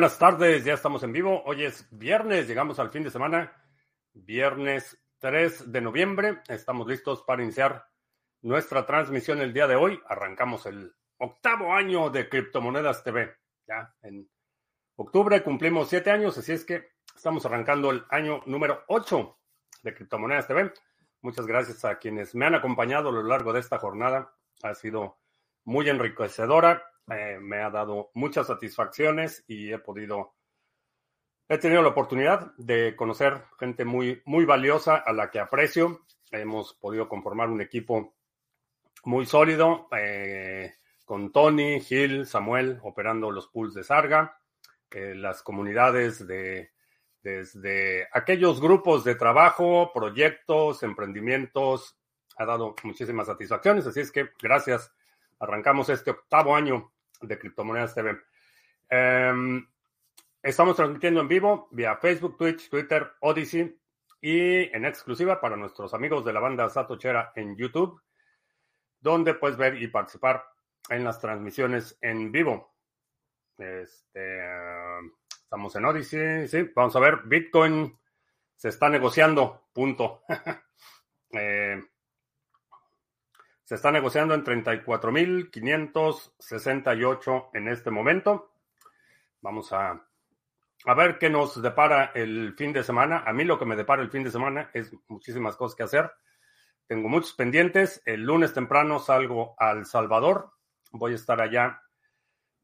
buenas tardes, ya estamos en vivo. Hoy es viernes, llegamos al fin de semana, viernes 3 de noviembre. Estamos listos para iniciar nuestra transmisión el día de hoy. Arrancamos el octavo año de Criptomonedas TV. Ya en octubre cumplimos siete años, así es que estamos arrancando el año número 8 de Criptomonedas TV. Muchas gracias a quienes me han acompañado a lo largo de esta jornada. Ha sido muy enriquecedora eh, me ha dado muchas satisfacciones y he podido, he tenido la oportunidad de conocer gente muy, muy valiosa a la que aprecio. Hemos podido conformar un equipo muy sólido eh, con Tony, Gil, Samuel operando los pools de Sarga, eh, las comunidades de desde aquellos grupos de trabajo, proyectos, emprendimientos, ha dado muchísimas satisfacciones. Así es que gracias. Arrancamos este octavo año de Criptomonedas TV. Em, estamos transmitiendo en vivo vía Facebook, Twitch, Twitter, Odyssey y en exclusiva para nuestros amigos de la banda Satochera en YouTube, donde puedes ver y participar en las transmisiones en vivo. Este, estamos en Odyssey, sí, vamos a ver, Bitcoin se está negociando, punto. eh, se está negociando en 34.568 en este momento. Vamos a, a ver qué nos depara el fin de semana. A mí lo que me depara el fin de semana es muchísimas cosas que hacer. Tengo muchos pendientes. El lunes temprano salgo al Salvador. Voy a estar allá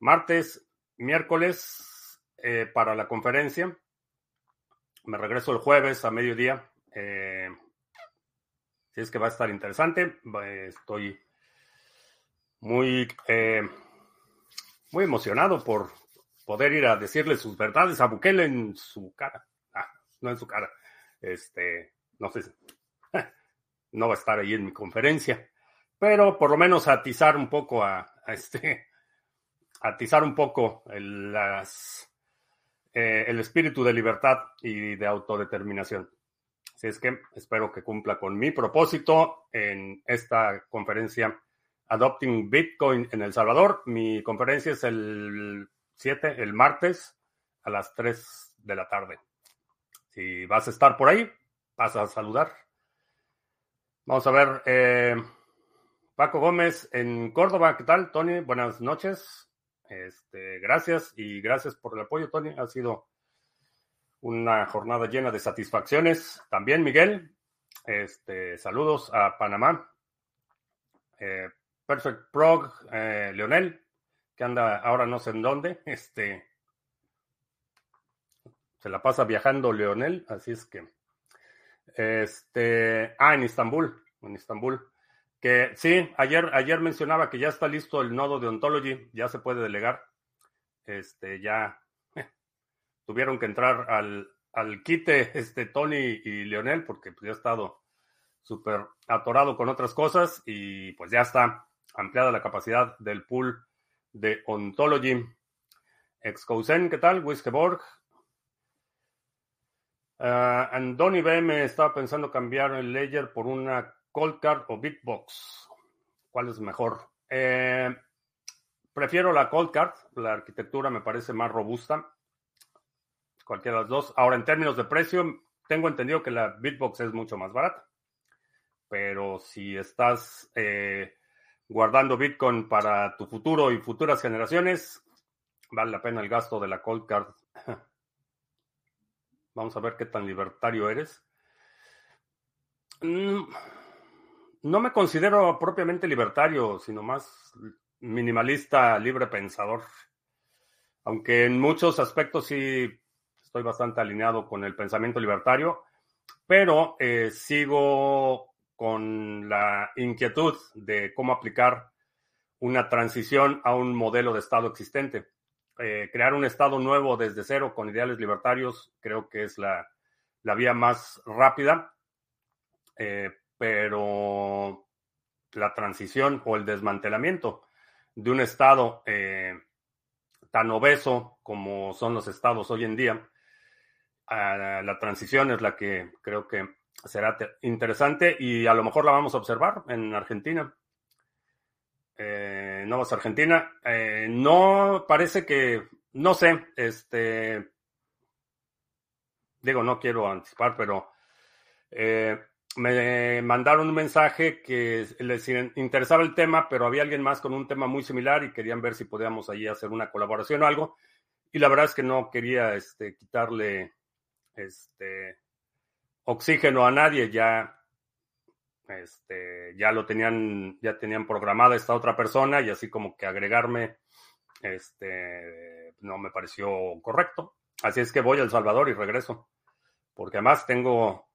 martes, miércoles eh, para la conferencia. Me regreso el jueves a mediodía. Eh, si es que va a estar interesante. Estoy muy, eh, muy emocionado por poder ir a decirle sus verdades a Bukele en su cara. Ah, no en su cara. Este, no sé. No va a estar ahí en mi conferencia. Pero por lo menos atizar un poco a, este. Atizar un poco el, eh, el espíritu de libertad y de autodeterminación. Así es que espero que cumpla con mi propósito en esta conferencia Adopting Bitcoin en El Salvador. Mi conferencia es el 7, el martes, a las 3 de la tarde. Si vas a estar por ahí, vas a saludar. Vamos a ver. Eh, Paco Gómez en Córdoba, ¿qué tal, Tony? Buenas noches. Este, gracias y gracias por el apoyo, Tony. Ha sido una jornada llena de satisfacciones. También, Miguel, este, saludos a Panamá. Eh, Perfect Prog, eh, Leonel, que anda ahora no sé en dónde. Este, se la pasa viajando Leonel, así es que. Este, ah, en Istambul, en Istambul. Que sí, ayer, ayer mencionaba que ya está listo el nodo de Ontology, ya se puede delegar. Este, ya tuvieron que entrar al, al quite este Tony y Leonel porque pues, ya ha estado súper atorado con otras cosas y pues ya está ampliada la capacidad del pool de Ontology. Excousen, ¿qué tal? Wiskeborg. Uh, Andoni B me estaba pensando cambiar el Ledger por una Cold Card o Bitbox. ¿Cuál es mejor? Eh, prefiero la Cold Card. La arquitectura me parece más robusta cualquiera de las dos. Ahora, en términos de precio, tengo entendido que la Bitbox es mucho más barata. Pero si estás eh, guardando Bitcoin para tu futuro y futuras generaciones, vale la pena el gasto de la Cold Card. Vamos a ver qué tan libertario eres. Mm, no me considero propiamente libertario, sino más minimalista, libre pensador. Aunque en muchos aspectos sí estoy bastante alineado con el pensamiento libertario, pero eh, sigo con la inquietud de cómo aplicar una transición a un modelo de Estado existente. Eh, crear un Estado nuevo desde cero con ideales libertarios creo que es la, la vía más rápida, eh, pero la transición o el desmantelamiento de un Estado tan obeso como son los estados hoy en día, la transición es la que creo que será interesante y a lo mejor la vamos a observar en Argentina. Eh, Argentina. Eh, no parece que no sé, este, digo, no quiero anticipar, pero eh, me mandaron un mensaje que les interesaba el tema, pero había alguien más con un tema muy similar y querían ver si podíamos ahí hacer una colaboración o algo. Y la verdad es que no quería este, quitarle este, oxígeno a nadie, ya, este, ya lo tenían, ya tenían programada esta otra persona y así como que agregarme, este, no me pareció correcto. Así es que voy a El Salvador y regreso, porque además tengo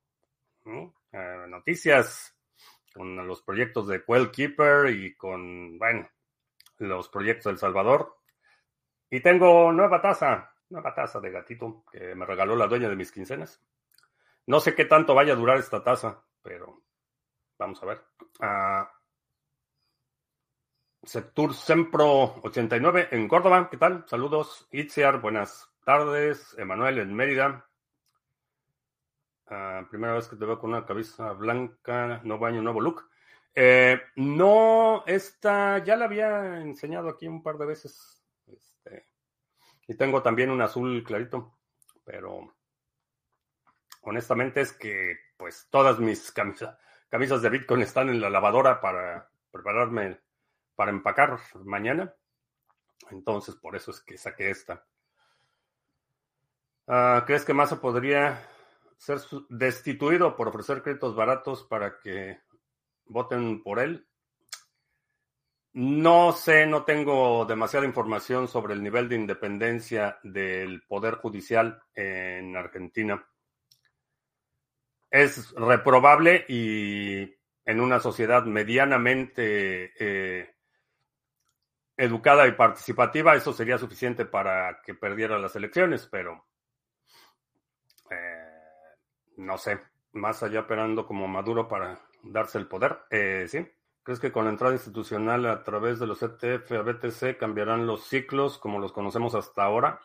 eh, noticias con los proyectos de Quell Keeper y con, bueno, los proyectos de El Salvador. Y tengo nueva taza, nueva taza de gatito que me regaló la dueña de mis quincenas. No sé qué tanto vaya a durar esta taza, pero vamos a ver. Uh, Sectur Sempro 89 en Córdoba, ¿qué tal? Saludos. Itziar, buenas tardes. Emanuel en Mérida. Ah, primera vez que te veo con una cabeza blanca, nuevo año, nuevo look. Eh, no, esta ya la había enseñado aquí un par de veces. Y tengo también un azul clarito, pero honestamente es que pues todas mis camisas, camisas de Bitcoin están en la lavadora para prepararme para empacar mañana. Entonces, por eso es que saqué esta. Ah, ¿Crees que Massa podría ser destituido por ofrecer créditos baratos para que voten por él. No sé, no tengo demasiada información sobre el nivel de independencia del Poder Judicial en Argentina. Es reprobable y en una sociedad medianamente eh, educada y participativa, eso sería suficiente para que perdiera las elecciones, pero no sé, más allá operando como Maduro para darse el poder. Eh, sí. ¿Crees que con la entrada institucional a través de los ETF a BTC cambiarán los ciclos como los conocemos hasta ahora?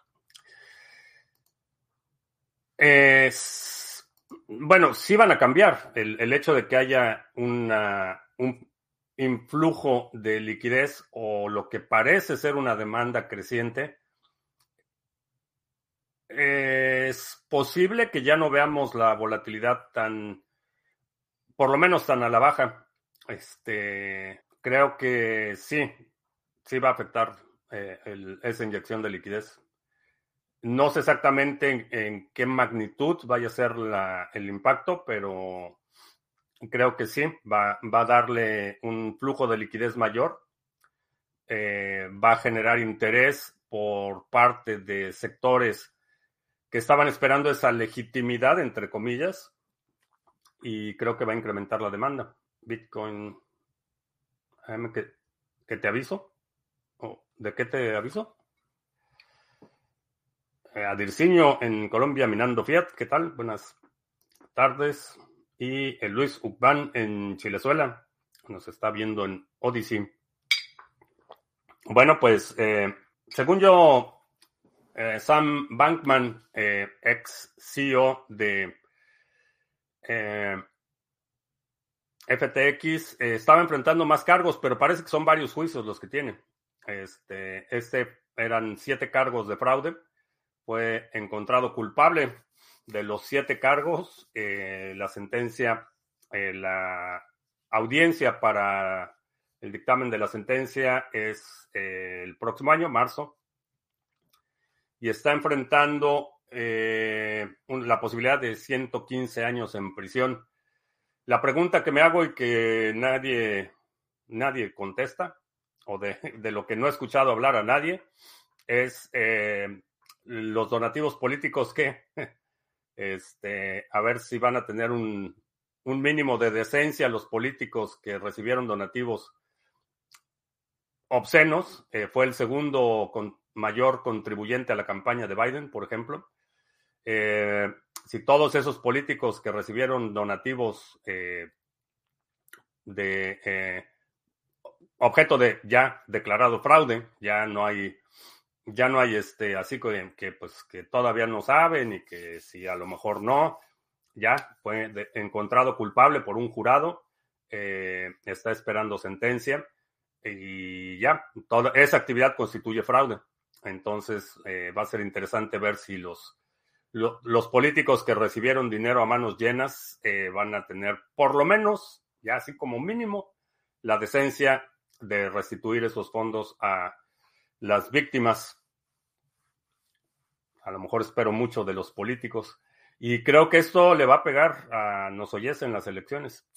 bueno, sí van a cambiar. El, el hecho de que haya una, un influjo de liquidez o lo que parece ser una demanda creciente, es posible que ya no veamos la volatilidad tan, por lo menos tan a la baja. Este, creo que sí, sí va a afectar eh, esa inyección de liquidez. No sé exactamente en, qué magnitud vaya a ser el impacto, pero creo que sí, va, va, a darle un flujo de liquidez mayor, eh, va a generar interés por parte de sectores que estaban esperando esa legitimidad, entre comillas, y creo que va a incrementar la demanda. Bitcoin, ¿qué, te aviso? ¿De qué te aviso? Eh, Adirciño en Colombia minando Fiat, ¿qué tal? Buenas tardes. Y el Luis Ucban en Chilezuela, nos está viendo en Odyssey. Bueno, pues eh, según yo eh, Sam Bankman, eh, ex CEO de eh, FTX, estaba enfrentando más cargos, pero parece que son varios juicios los que tiene. Este, este eran siete cargos de fraude. Fue encontrado culpable de los siete cargos. la sentencia, la audiencia para el dictamen de la sentencia es el próximo año, marzo y está enfrentando eh, la posibilidad de 115 años en prisión. La pregunta que me hago y que nadie, nadie contesta, o de, lo que no he escuchado hablar a nadie, es eh, los donativos políticos que, este, a ver si van a tener un, un mínimo de decencia los políticos que recibieron donativos obscenos. Eh, fue el segundo con, mayor contribuyente a la campaña de Biden, por ejemplo. Eh, si todos esos políticos que recibieron donativos eh, de eh, objeto de ya declarado fraude, ya no hay, ya no hay este, así que, que pues que todavía no saben y que si a lo mejor no, ya fue encontrado culpable por un jurado, está esperando sentencia y ya, toda esa actividad constituye fraude. Entonces eh, va a ser interesante ver si los, los políticos que recibieron dinero a manos llenas eh, van a tener por lo menos, ya así como mínimo, la decencia de restituir esos fondos a las víctimas. A lo mejor espero mucho de los políticos. Y creo que esto le va a pegar a Nosoyes en las elecciones.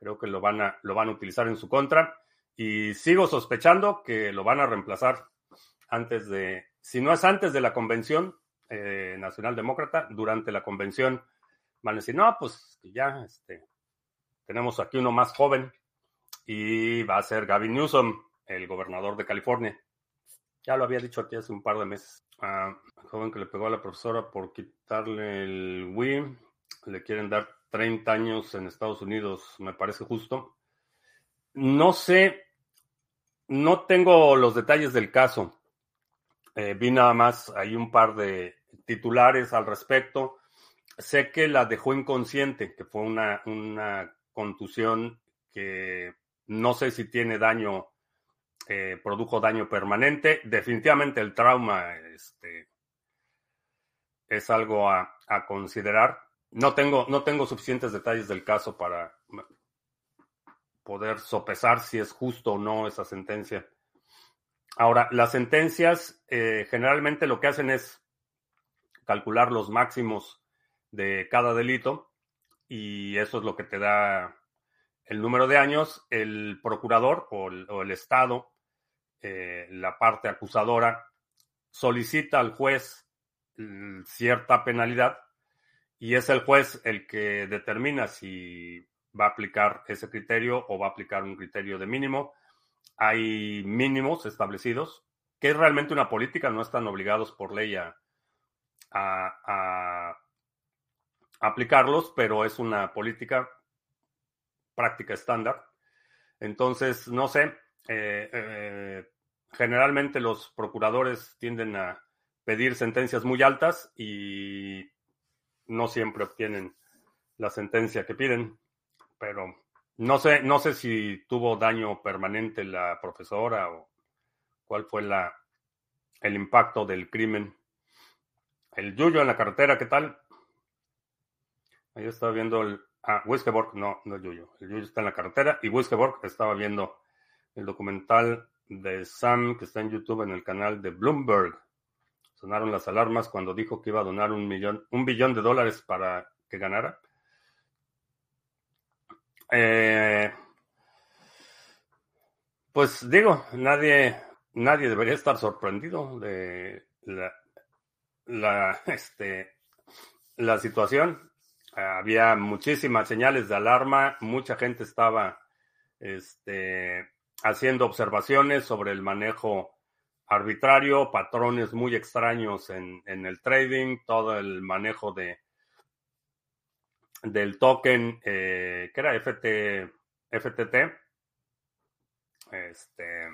Creo que lo van a, lo van a utilizar en su contra. Y sigo sospechando que lo van a reemplazar antes de, si no es antes de la convención eh, nacional demócrata, durante la convención van a decir, no, pues ya este, tenemos aquí uno más joven y va a ser Gavin Newsom, el gobernador de California. Ya lo había dicho aquí hace un par de meses. Joven que le pegó a la profesora por quitarle el Wii. Le quieren dar 30 años en Estados Unidos, me parece justo. No sé, no tengo los detalles del caso. Eh, vi nada más, hay un par de titulares al respecto. Sé que la dejó inconsciente, que fue una, una contusión que no sé si tiene daño eh, produjo daño permanente. Definitivamente el trauma este, es algo a, considerar. No tengo, no tengo suficientes detalles del caso para poder sopesar si es justo o no esa sentencia. Ahora, las sentencias eh, generalmente lo que hacen es calcular los máximos de cada delito y eso es lo que te da el número de años. El procurador o el Estado eh, la parte acusadora solicita al juez mm, cierta penalidad y es el juez el que determina si va a aplicar ese criterio o va a aplicar un criterio de mínimo. Hay mínimos establecidos, que es realmente una política, no están obligados por ley a, a, aplicarlos, pero es una política práctica estándar. Entonces, no sé, eh, eh, generalmente los procuradores tienden a pedir sentencias muy altas y no siempre obtienen la sentencia que piden, pero no sé, no sé si tuvo daño permanente la profesora o cuál fue la, el impacto del crimen. El Yuyo en la carretera, ¿qué tal? Ahí estaba viendo el... Ah, no, no el Yuyo. El Yuyo está en la carretera y Wiskeborg estaba viendo el documental de Sam que está en YouTube en el canal de Bloomberg. Sonaron las alarmas cuando dijo que iba a donar un millón, un billón de dólares para que ganara. Eh, pues digo, nadie, nadie debería estar sorprendido de la, la, este, la situación. Había muchísimas señales de alarma, mucha gente estaba este, haciendo observaciones sobre el manejo arbitrario, patrones muy extraños en, el trading, todo el manejo de del token eh, que era FT, FTT. Este,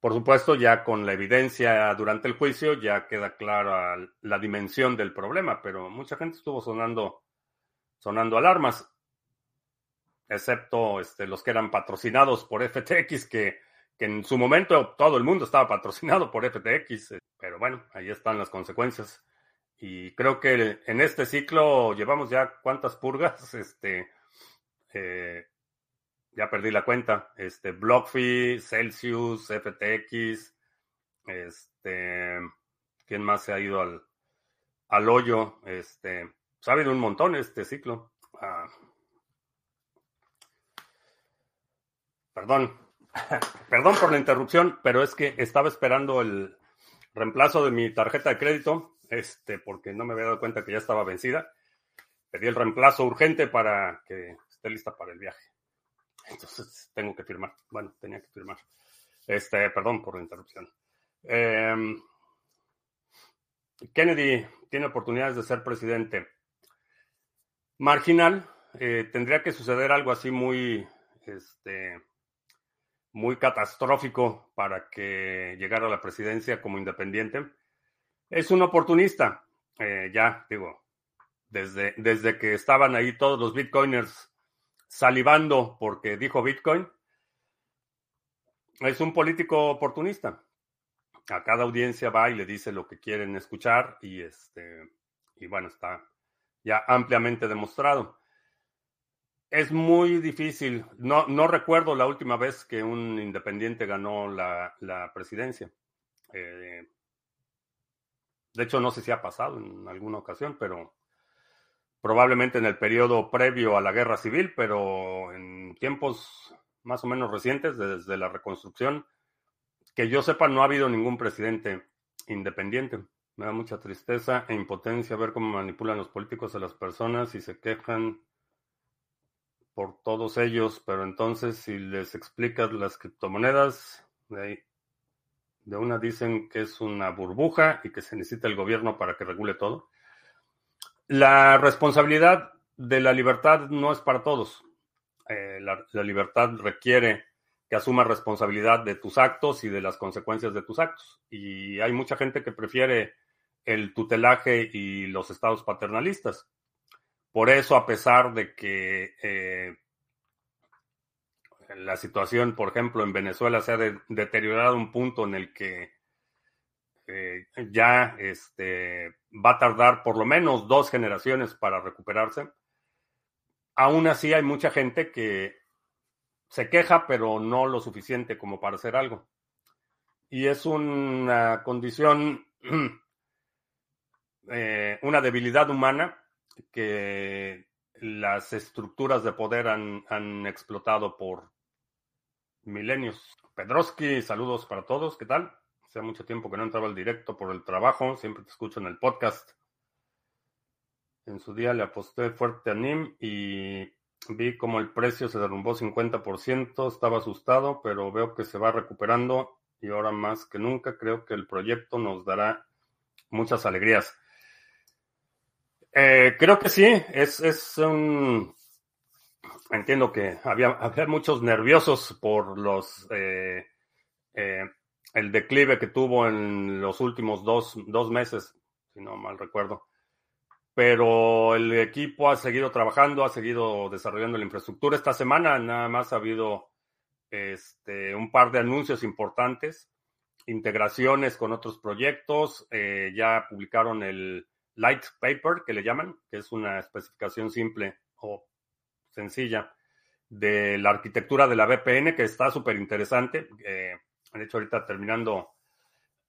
por supuesto, ya con la evidencia durante el juicio ya queda clara la dimensión del problema, pero mucha gente estuvo sonando, sonando alarmas excepto este, los que eran patrocinados por FTX, que, en su momento todo el mundo estaba patrocinado por FTX, eh, pero bueno, ahí están las consecuencias. Y creo que en este ciclo llevamos ya cuántas purgas, este, eh, ya perdí la cuenta, este, BlockFi, Celsius, FTX, este, ¿quién más se ha ido al, al hoyo? Este, ha habido un montón este ciclo. Ah, Perdón, perdón por la interrupción, pero es que estaba esperando el reemplazo de mi tarjeta de crédito, este, porque no me había dado cuenta que ya estaba vencida. Pedí el reemplazo urgente para que esté lista para el viaje. Entonces tengo que firmar. Bueno, tenía que firmar. Este, perdón por la interrupción. Em, Kennedy tiene oportunidades de ser presidente. Marginal. Eh, tendría que suceder algo así muy, este, muy catastrófico para que llegara a la presidencia como independiente. Es un oportunista, eh, ya digo, desde, desde que estaban ahí todos los bitcoiners salivando porque dijo Bitcoin, es un político oportunista. A cada audiencia va y le dice lo que quieren escuchar y este y bueno, está ya ampliamente demostrado. Es muy difícil. No, no recuerdo la última vez que un independiente ganó la, la presidencia. Eh, de hecho, no sé si ha pasado en alguna ocasión, pero probablemente en el periodo previo a la guerra civil, pero en tiempos más o menos recientes, desde la reconstrucción, que yo sepa, no ha habido ningún presidente independiente. Me da mucha tristeza e impotencia ver cómo manipulan los políticos a las personas y se quejan por todos ellos, pero entonces si les explicas las criptomonedas, de de una dicen que es una burbuja y que se necesita el gobierno para que regule todo. La responsabilidad de la libertad no es para todos. Eh, la, libertad requiere que asumas responsabilidad de tus actos y de las consecuencias de tus actos. Y hay mucha gente que prefiere el tutelaje y los estados paternalistas. Por eso, a pesar de que eh, la situación, por ejemplo, en Venezuela se ha deteriorado un punto en el que eh, ya este, va a tardar por lo menos dos generaciones para recuperarse. Aún así hay mucha gente que se queja, pero no lo suficiente como para hacer algo. Y es una condición, eh, una debilidad humana que las estructuras de poder han, han explotado por milenios. Pedroski, saludos para todos, ¿qué tal? Hace mucho tiempo que no entraba al directo por el trabajo, siempre te escucho en el podcast. En su día le aposté fuerte a NIM y vi como el precio se derrumbó 50%, estaba asustado, pero veo que se va recuperando y ahora más que nunca creo que el proyecto nos dará muchas alegrías. Eh, creo que sí, es, es un entiendo que había, había muchos nerviosos por los eh, eh, el declive que tuvo en los últimos dos, dos, meses, si no mal recuerdo. Pero el equipo ha seguido trabajando, ha seguido desarrollando la infraestructura. Esta semana nada más ha habido este, un par de anuncios importantes, integraciones con otros proyectos. Eh, ya publicaron el Light Paper, que le llaman, que es una especificación simple o sencilla de la arquitectura de la VPN, que está súper interesante. Eh, de hecho, ahorita terminando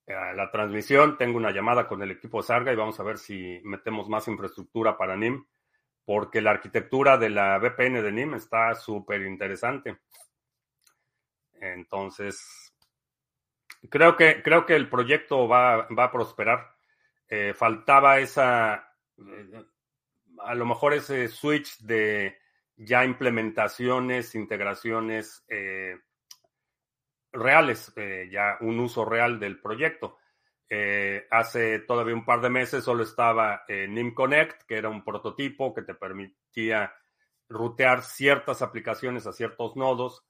eh, la transmisión, tengo una llamada con el equipo Sarga y vamos a ver si metemos más infraestructura para NIM, porque la arquitectura de la VPN de NIM está súper interesante. Entonces, creo que, creo que el proyecto va, va a prosperar. Eh, faltaba esa, a lo mejor ese switch de ya implementaciones, integraciones eh, reales, eh, ya un uso real del proyecto. Eh, hace todavía un par de meses solo estaba NIM Connect, que era un prototipo que te permitía rutear ciertas aplicaciones a ciertos nodos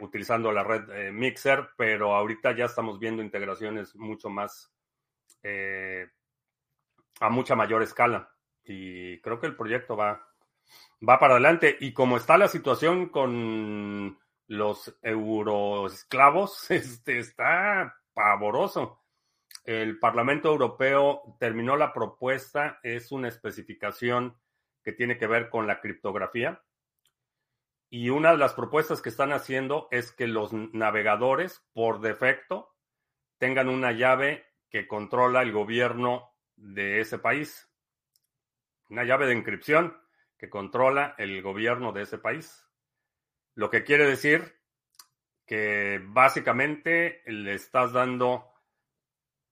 utilizando la red Mixer, pero ahorita ya estamos viendo integraciones mucho más a mucha mayor escala. Y creo que el proyecto va, va para adelante. Y como está la situación con los euroesclavos, este, está pavoroso. El Parlamento Europeo terminó la propuesta, es una especificación que tiene que ver con la criptografía. Y una de las propuestas que están haciendo es que los navegadores, por defecto, tengan una llave que controla el gobierno de ese país. Una llave de encripción que controla el gobierno de ese país. Lo que quiere decir que básicamente le estás dando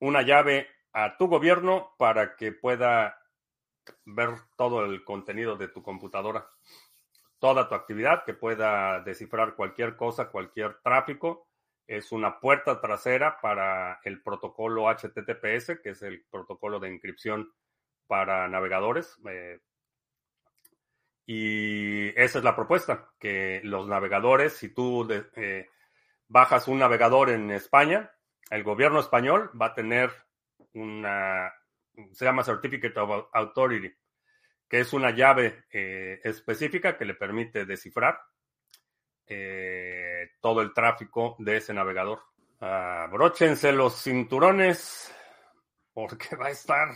una llave a tu gobierno para que pueda ver todo el contenido de tu computadora, toda tu actividad, que pueda descifrar cualquier cosa, cualquier tráfico. Es una puerta trasera para el protocolo HTTPS, que es el protocolo de inscripción para navegadores. Eh, y esa es la propuesta, que los navegadores, si tú eh, bajas un navegador en España, el gobierno español va a tener una, se llama Certificate of Authority, que es una llave eh, específica que le permite descifrar eh, todo el tráfico de ese navegador. Abróchense los cinturones porque va a estar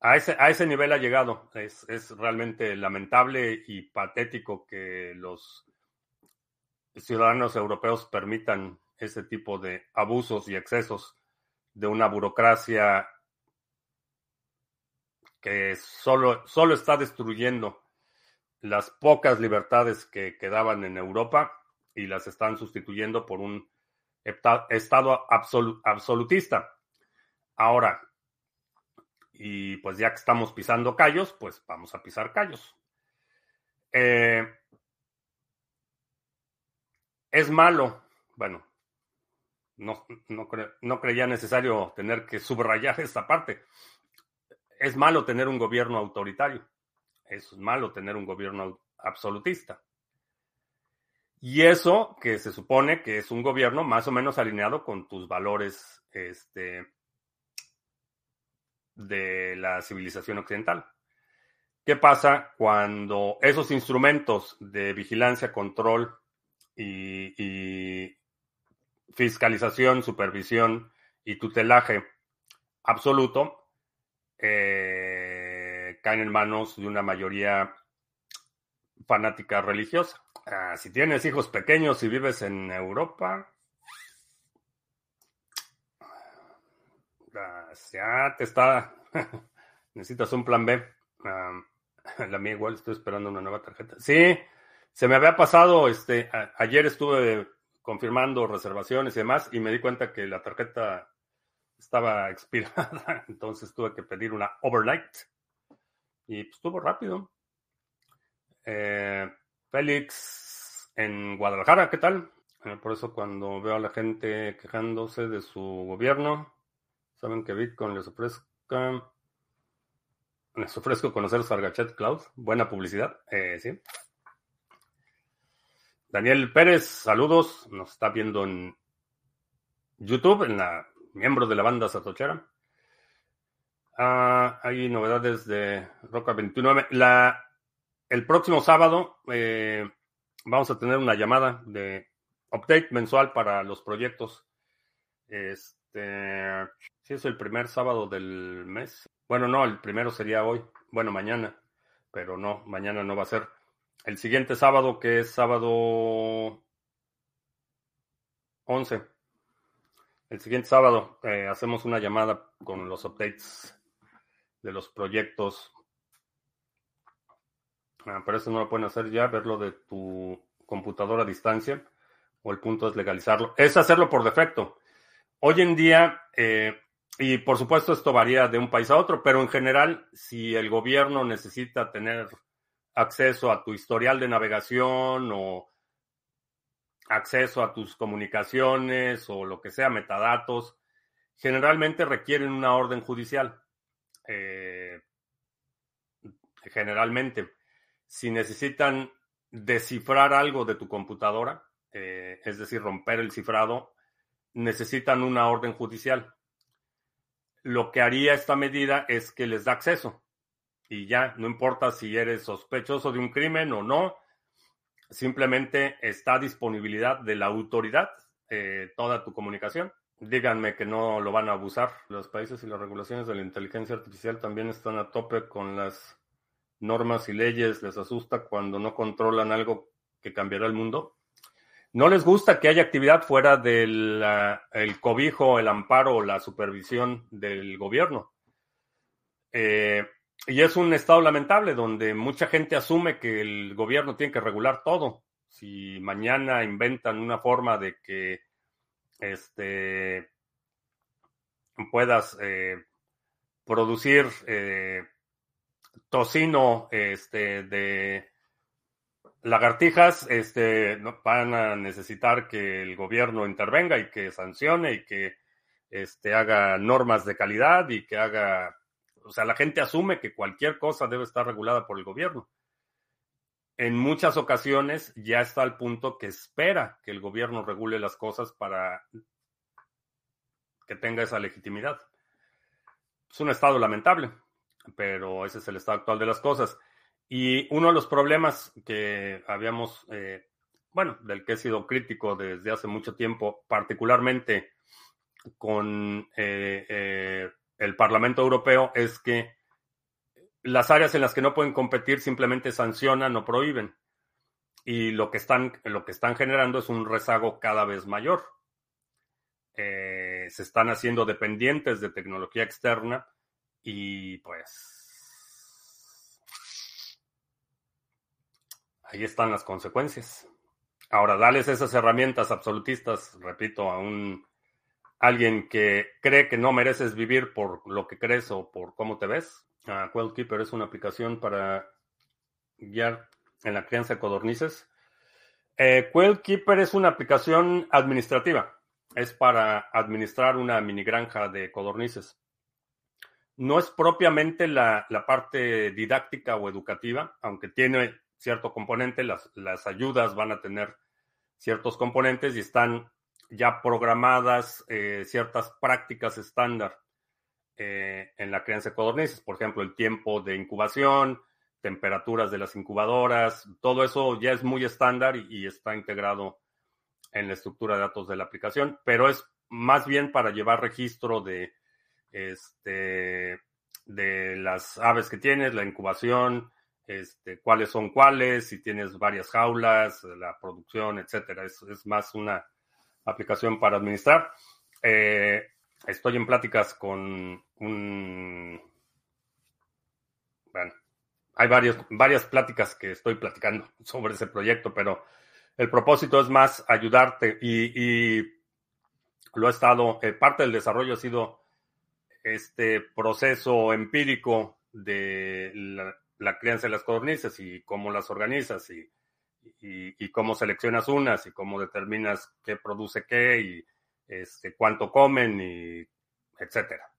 a ese, a ese nivel ha llegado. Es, es realmente lamentable y patético que los ciudadanos europeos permitan ese tipo de abusos y excesos de una burocracia que solo, solo está destruyendo las pocas libertades que quedaban en Europa y las están sustituyendo por un estado absolutista. Ahora, y pues ya que estamos pisando callos, pues vamos a pisar callos. Eh, es malo, bueno, no, no, creía necesario tener que subrayar esta parte. Es malo tener un gobierno autoritario. Es malo tener un gobierno absolutista. Y eso que se supone que es un gobierno más o menos alineado con tus valores este, de la civilización occidental. ¿Qué pasa cuando esos instrumentos de vigilancia, control y, fiscalización, supervisión y tutelaje absoluto eh, caen en manos de una mayoría fanática religiosa? Ah, si tienes hijos pequeños y vives en Europa, ya te está. Necesitas un plan B. la mía igual estoy esperando una nueva tarjeta. Sí, se me había pasado, este, ayer estuve confirmando reservaciones y demás y me di cuenta que la tarjeta estaba expirada, entonces tuve que pedir una overnight y pues, estuvo rápido. Eh, Félix en Guadalajara, ¿qué tal? Eh, por eso cuando veo a la gente quejándose de su gobierno, Saben que Bitcoin les ofrezca. Les ofrezco conocer Sargachet Cloud. Buena publicidad. Eh, sí. Daniel Pérez, saludos. Nos está viendo en YouTube, en la miembro de la banda Satochera. Ah, hay novedades de Roca 29. La, el próximo sábado eh, vamos a tener una llamada de update mensual para los proyectos. Este, Sí, es el primer sábado del mes. Bueno, no, el primero sería hoy. Bueno, mañana. Pero no, mañana no va a ser. El siguiente sábado, que es sábado 11. El siguiente sábado eh, hacemos una llamada con los updates de los proyectos. Ah, pero eso no lo pueden hacer ya, verlo de tu computadora a distancia. O el punto es legalizarlo. Es hacerlo por defecto. Hoy en día, eh, y por supuesto esto varía de un país a otro, pero en general, si el gobierno necesita tener acceso a tu historial de navegación o acceso a tus comunicaciones o lo que sea, metadatos, generalmente requieren una orden judicial. Eh, generalmente, si necesitan descifrar algo de tu computadora, eh, es decir, romper el cifrado, necesitan una orden judicial lo que haría esta medida es que les da acceso. Y ya, no importa si eres sospechoso de un crimen o no, simplemente está a disponibilidad de la autoridad eh, toda tu comunicación. Díganme que no lo van a abusar. Los países y las regulaciones de la inteligencia artificial también están a tope con las normas y leyes. Les asusta cuando no controlan algo que cambiará el mundo. No les gusta que haya actividad fuera del el cobijo, el amparo o la supervisión del gobierno. Eh, y es un estado lamentable donde mucha gente asume que el gobierno tiene que regular todo. Si mañana inventan una forma de que este, puedas eh, producir eh, tocino este, de lagartijas este, van a necesitar que el gobierno intervenga y que sancione y que este, haga normas de calidad y que haga, o sea, la gente asume que cualquier cosa debe estar regulada por el gobierno. En muchas ocasiones ya está al punto que espera que el gobierno regule las cosas para que tenga esa legitimidad. Es un estado lamentable, pero ese es el estado actual de las cosas. Y uno de los problemas que habíamos eh, bueno, del que he sido crítico desde hace mucho tiempo, particularmente con eh, eh, el Parlamento Europeo, es que las áreas en las que no pueden competir simplemente sancionan o prohíben. Y lo que están, lo que están generando es un rezago cada vez mayor. Se están haciendo dependientes de tecnología externa y pues ahí están las consecuencias. Ahora, dales esas herramientas absolutistas, repito, a un alguien que cree que no mereces vivir por lo que crees o por cómo te ves. Uh, Quellkeeper es una aplicación para guiar en la crianza de codornices. Eh, Quellkeeper es una aplicación administrativa. Es para administrar una mini granja de codornices. No es propiamente la parte didáctica o educativa, aunque tiene cierto componente, las, las ayudas van a tener ciertos componentes y están ya programadas eh, ciertas prácticas estándar eh, en la crianza de codornices, por ejemplo, el tiempo de incubación, temperaturas de las incubadoras, todo eso ya es muy estándar y, y, está integrado en la estructura de datos de la aplicación, pero es más bien para llevar registro de, este, de las aves que tienes, la incubación, este, cuáles son cuáles, si tienes varias jaulas, la producción, etcétera. Es, es más una aplicación para administrar. Eh, estoy en pláticas con un... Bueno, hay varios, varias pláticas que estoy platicando sobre ese proyecto, pero el propósito es más ayudarte y, lo ha estado, eh, parte del desarrollo ha sido este proceso empírico de la, la crianza de las codornices y cómo las organizas y, y, cómo seleccionas unas y cómo determinas qué produce qué y este, cuánto comen y etcétera.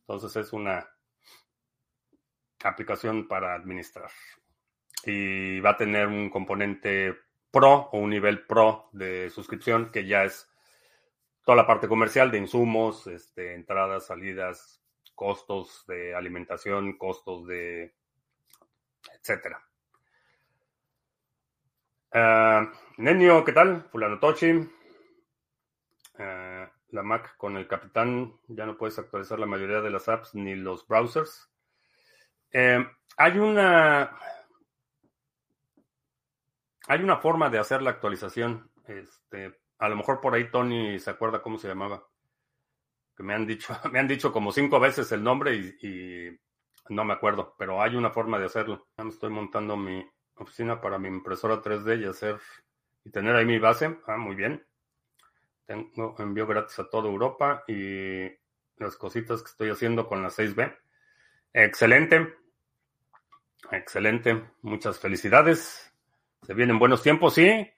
Entonces es una aplicación para administrar y va a tener un componente pro o un nivel pro de suscripción que ya es toda la parte comercial de insumos, este, entradas, salidas, costos de alimentación, costos de etcétera. Uh, Nenio, ¿qué tal? Fulano Tochi. Uh, la Mac con el capitán, ya no puedes actualizar la mayoría de las apps ni los browsers. Eh, hay una. Hay una forma de hacer la actualización. Este, a lo mejor por ahí Tony se acuerda cómo se llamaba. Que me han dicho, me han dicho como cinco veces el nombre y no me acuerdo, pero hay una forma de hacerlo. Ya me estoy montando mi oficina para mi impresora 3D y hacer y tener ahí mi base. Ah, muy bien. Tengo envío gratis a toda Europa y las cositas que estoy haciendo con la 6B. Excelente. Excelente. Muchas felicidades. Se vienen buenos tiempos, sí.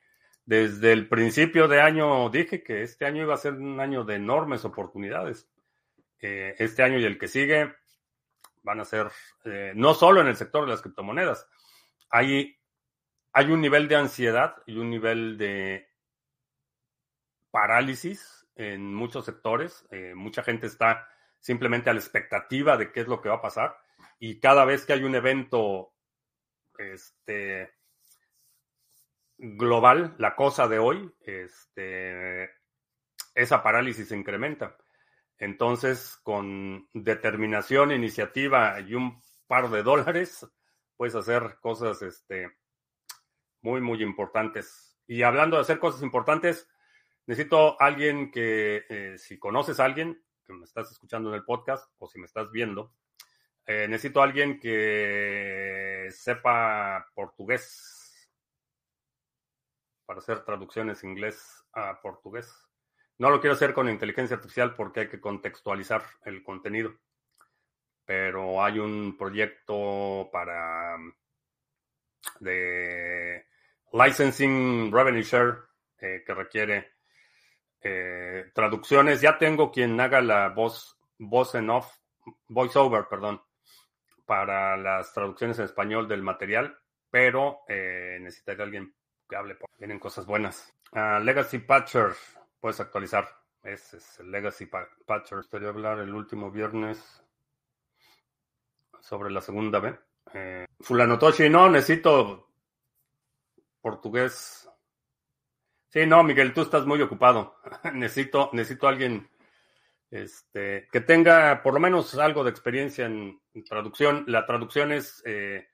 Desde el principio de año dije que este año iba a ser un año de enormes oportunidades. Eh, este año y el que sigue van a ser, eh, no solo en el sector de las criptomonedas, hay, hay un nivel de ansiedad y un nivel de parálisis en muchos sectores. Eh, mucha gente está simplemente a la expectativa de qué es lo que va a pasar. Y cada vez que hay un evento este, global, la cosa de hoy, este, esa parálisis se incrementa. Entonces, con determinación, iniciativa y un par de dólares, puedes hacer cosas este, muy, muy importantes. Y hablando de hacer cosas importantes, necesito alguien que, eh, si conoces a alguien que me estás escuchando en el podcast o si me estás viendo, eh, necesito alguien que sepa portugués para hacer traducciones inglés a portugués. No lo quiero hacer con inteligencia artificial porque hay que contextualizar el contenido. Pero hay un proyecto para de licensing revenue share eh, que requiere eh, traducciones. Ya tengo quien haga la voz, voz en off, voice over, perdón, para las traducciones en español del material, pero eh, necesitaría alguien que hable. Vienen cosas buenas. Uh, Legacy Patcher puedes actualizar. Ese es el Legacy Patcher. Gustaría hablar el último viernes sobre la segunda B. Eh, Fulano Toshi, no, necesito portugués Sí, no, Miguel, tú estás muy ocupado. necesito, necesito alguien este, que tenga por lo menos algo de experiencia en, traducción. La traducción es eh,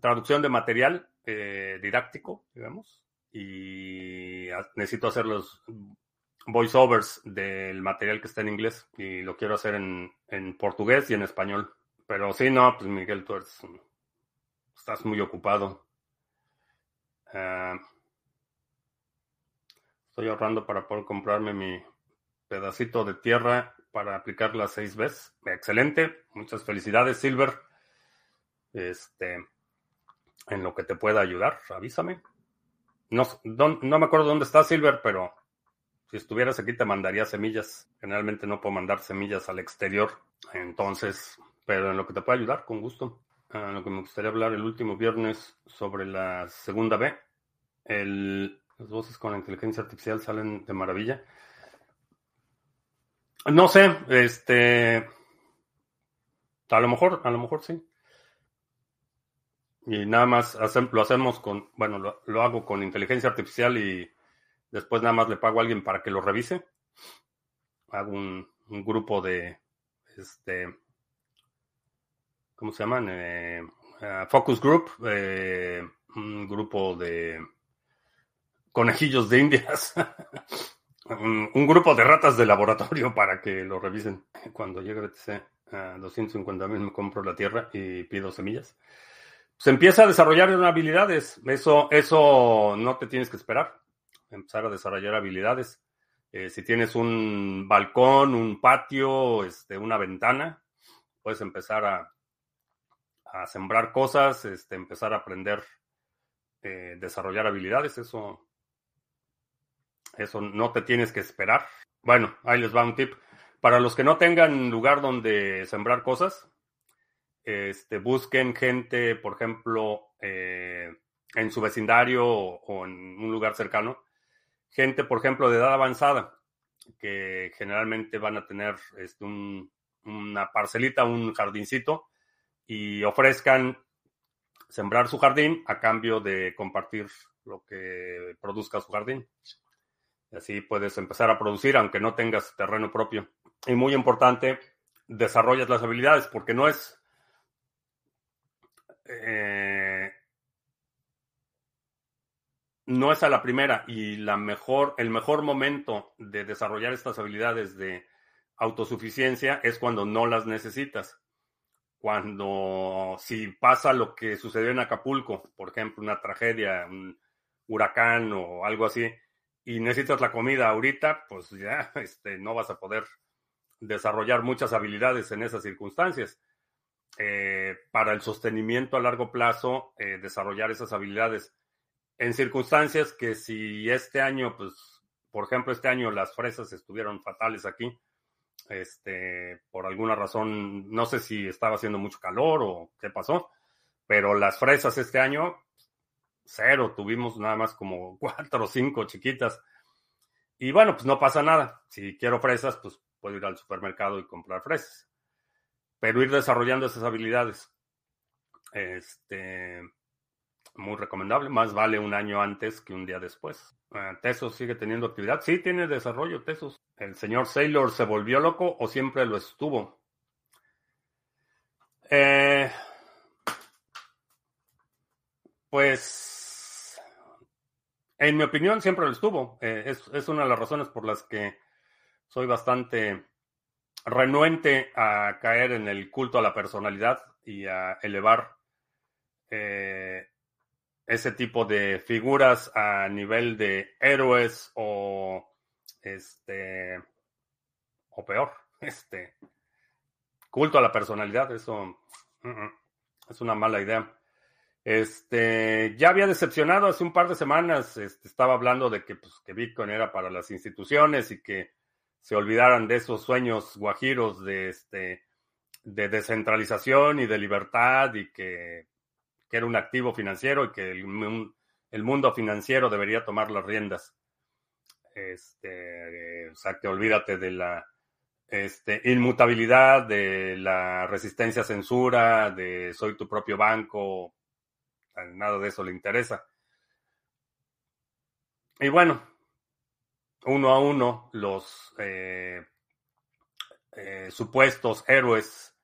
traducción de material eh, didáctico, digamos, y necesito hacer los voiceovers del material que está en inglés y lo quiero hacer en, en portugués y en español. Pero sí, no, pues Miguel, tú estás muy ocupado. Ah, estoy ahorrando para poder comprarme mi pedacito de tierra para aplicarla seis veces. Excelente. Muchas felicidades, Silver. Este, en lo que te pueda ayudar, avísame. No, no me acuerdo dónde está Silver, pero si estuvieras aquí te mandaría semillas. Generalmente no puedo mandar semillas al exterior. Entonces, pero en lo que te pueda ayudar, con gusto. En lo que me gustaría hablar el último viernes sobre la segunda B. El, las voces con la inteligencia artificial salen de maravilla. No sé, este. A lo mejor, a lo mejor sí. Y nada más lo hacemos con, bueno, lo, hago con inteligencia artificial y después nada más le pago a alguien para que lo revise. Hago un, grupo de, este, ¿cómo se llaman? Eh, eh, focus Group, eh, un grupo de conejillos de indias. un, grupo de ratas de laboratorio para que lo revisen. Cuando llegue a 250 mil me compro la tierra y pido semillas. Se empieza a desarrollar habilidades. Eso, eso no te tienes que esperar. Empezar a desarrollar habilidades. Eh, si tienes un balcón, un patio, este, una ventana, puedes empezar a, a sembrar cosas, este, empezar a aprender, eh, desarrollar habilidades. Eso eso no te tienes que esperar. Bueno, ahí les va un tip. Para los que no tengan lugar donde sembrar cosas, este, busquen gente, por ejemplo, eh, en su vecindario o, en un lugar cercano, gente, por ejemplo, de edad avanzada, que generalmente van a tener este, una parcelita, un jardincito, y ofrezcan sembrar su jardín a cambio de compartir lo que produzca su jardín. Así puedes empezar a producir aunque no tengas terreno propio. Y muy importante, desarrollas las habilidades porque no es... Eh, no es a la primera y la mejor, el mejor momento de desarrollar estas habilidades de autosuficiencia es cuando no las necesitas. Cuando si pasa lo que sucedió en Acapulco, por ejemplo, una tragedia, un huracán o algo así, y necesitas la comida ahorita, pues ya este, no vas a poder desarrollar muchas habilidades en esas circunstancias. Eh, para el sostenimiento a largo plazo, eh, desarrollar esas habilidades en circunstancias que si este año, pues, por ejemplo, este año las fresas estuvieron fatales aquí, este, por alguna razón, no sé si estaba haciendo mucho calor o qué pasó, pero las fresas este año cero, tuvimos nada más como cuatro o cinco chiquitas. Y bueno, pues no pasa nada. Si quiero fresas, pues puedo ir al supermercado y comprar fresas. Pero ir desarrollando esas habilidades. Este, muy recomendable. Más vale un año antes que un día después. Ah, Tesos sigue teniendo actividad. Sí, tiene desarrollo, Tesos. ¿El señor Sailor se volvió loco o siempre lo estuvo? Eh, pues en mi opinión, siempre lo estuvo. Eh, es, una de las razones por las que soy bastante renuente a caer en el culto a la personalidad y a elevar eh, ese tipo de figuras a nivel de héroes o este o peor, este culto a la personalidad. Eso es una mala idea. Este, ya había decepcionado hace un par de semanas, este, estaba hablando de que, pues, que Bitcoin era para las instituciones y que se olvidaran de esos sueños guajiros de, este, de descentralización y de libertad y que, que era un activo financiero y que el, mundo financiero debería tomar las riendas. Este, o sea, que olvídate de la este, inmutabilidad, de la resistencia a censura, de soy tu propio banco, nada de eso le interesa. y bueno, uno a uno los eh, eh, supuestos héroes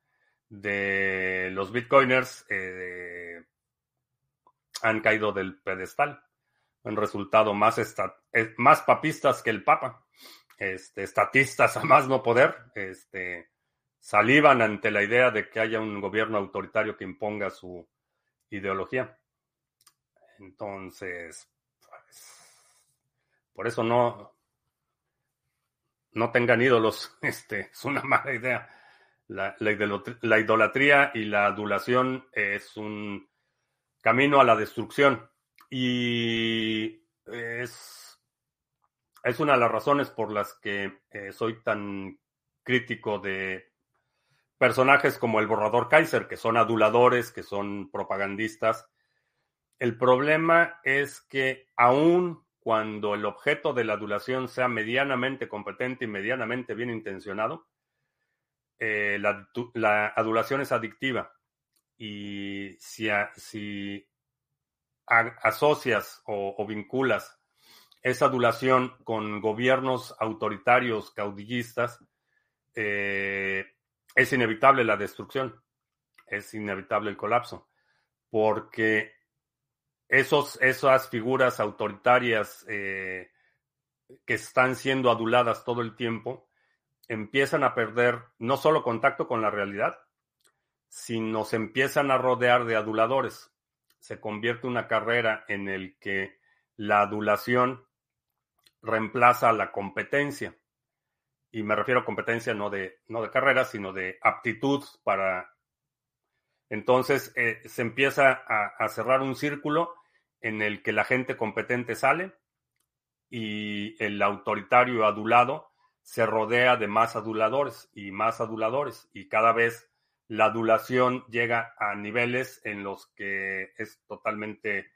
de los bitcoiners eh, han caído del pedestal. Han resultado más, más papistas que el Papa, este, estatistas a más no poder, este, salivan ante la idea de que haya un gobierno autoritario que imponga su ideología. Entonces, pues, por eso no, no tengan ídolos, este, es una mala idea. La, idolatría y la adulación es un camino a la destrucción y es, es una de las razones por las que eh, soy tan crítico de personajes como el borrador Kaiser, que son aduladores, que son propagandistas. El problema es que aún cuando el objeto de la adulación sea medianamente competente y medianamente bien intencionado, eh, la, adulación es adictiva. Y si, asocias o, vinculas esa adulación con gobiernos autoritarios, caudillistas, eh, es inevitable la destrucción, es inevitable el colapso, porque esos, esas figuras autoritarias eh, que están siendo aduladas todo el tiempo empiezan a perder no solo contacto con la realidad, sino se empiezan a rodear de aduladores. Se convierte una carrera en el que la adulación reemplaza a la competencia. Y me refiero a competencia no de, no de carrera, sino de aptitud para entonces eh, se empieza a, cerrar un círculo en el que la gente competente sale y el autoritario adulado se rodea de más aduladores y más aduladores y cada vez la adulación llega a niveles en los que es totalmente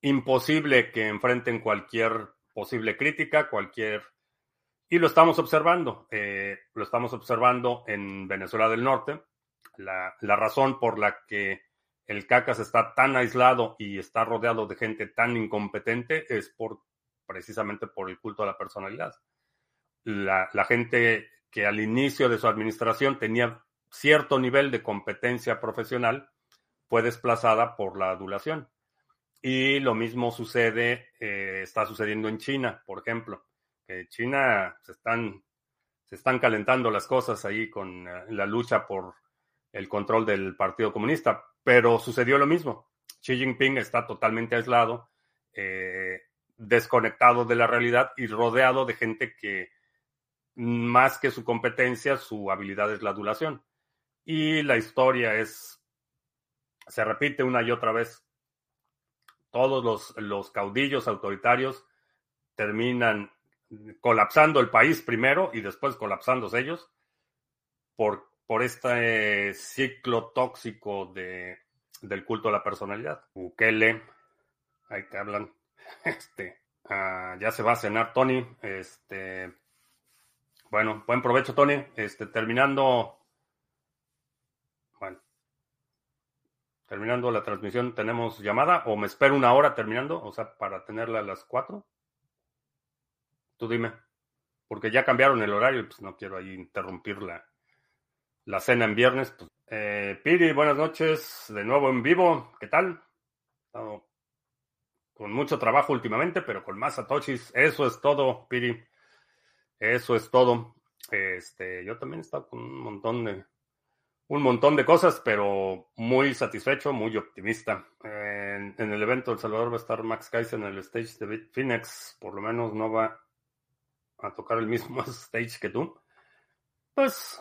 imposible que enfrenten cualquier posible crítica, cualquier... Y lo estamos observando, eh, lo estamos observando en Venezuela del Norte, la, razón por la que el CACAS está tan aislado y está rodeado de gente tan incompetente es por precisamente por el culto a la personalidad. La, gente que al inicio de su administración tenía cierto nivel de competencia profesional fue desplazada por la adulación. Y lo mismo sucede, eh, está sucediendo en China, por ejemplo. Que China se están, se están calentando las cosas ahí con eh, la lucha por el control del Partido Comunista, pero sucedió lo mismo. Xi Jinping está totalmente aislado, eh, desconectado de la realidad y rodeado de gente que más que su competencia, su habilidad es la adulación. Y la historia es, se repite una y otra vez. Todos los, los caudillos autoritarios terminan colapsando el país primero y después colapsándose ellos por por este ciclo tóxico de, del culto a la personalidad. Ukele, ahí te hablan. Este, ah, ya se va a cenar Tony. Este, bueno, buen provecho, Tony. Este, terminando, bueno, terminando la transmisión, ¿tenemos llamada o me espero una hora terminando? O sea, para tenerla a las cuatro. Tú dime, porque ya cambiaron el horario pues no quiero ahí interrumpirla la cena en viernes. Pues, eh, Piri, buenas noches, de nuevo en vivo, ¿qué tal? Con mucho trabajo últimamente, pero con más satoshis. Eso es todo, Piri. Eso es todo. Este, yo también he estado con un montón de un montón de cosas, pero muy satisfecho, muy optimista. En, el evento El Salvador va a estar Max Kaiser en el stage de Phoenix, por lo menos no va a tocar el mismo stage que tú. Pues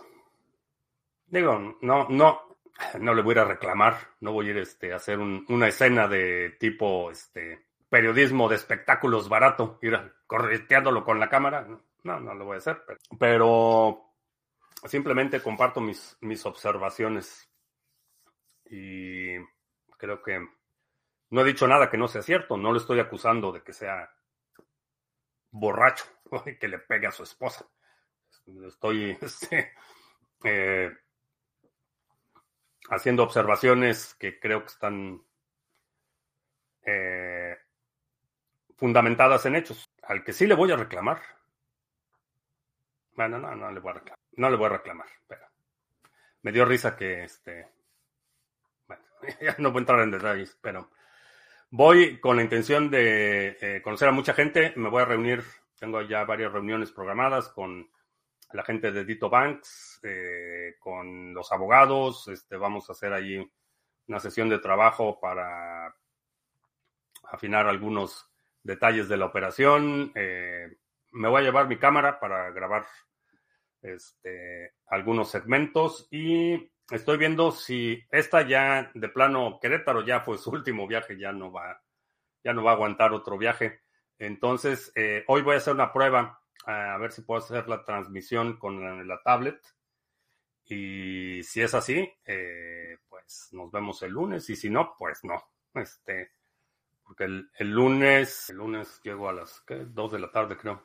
Digo, no, no, no le voy a reclamar, no voy a ir este, a hacer una escena de tipo este, periodismo de espectáculos barato, ir correteándolo con la cámara. No, no lo voy a hacer, pero, simplemente comparto mis, mis observaciones y creo que no he dicho nada que no sea cierto, no le estoy acusando de que sea borracho que le pegue a su esposa. Estoy este, eh, haciendo observaciones que creo que están eh, fundamentadas en hechos. Al que sí le voy a reclamar. Bueno, no, no le voy a reclamar. No le voy a reclamar, pero me dio risa que este. Bueno, ya no voy a entrar en detalles, pero voy con la intención de eh, conocer a mucha gente. Me voy a reunir, tengo ya varias reuniones programadas con la gente de Dito Banks, eh, con los abogados. Este, vamos a hacer ahí una sesión de trabajo para afinar algunos detalles de la operación. Eh, me voy a llevar mi cámara para grabar este, algunos segmentos y estoy viendo si esta ya de plano Querétaro ya fue su último viaje, ya no va, ya no va a aguantar otro viaje. Entonces, eh, hoy voy a hacer una prueba a ver si puedo hacer la transmisión con la, tablet. Y si es así, eh, pues nos vemos el lunes. Y si no, pues no. Este, porque el, lunes, el lunes llego a las ¿qué? 2 de la tarde, creo.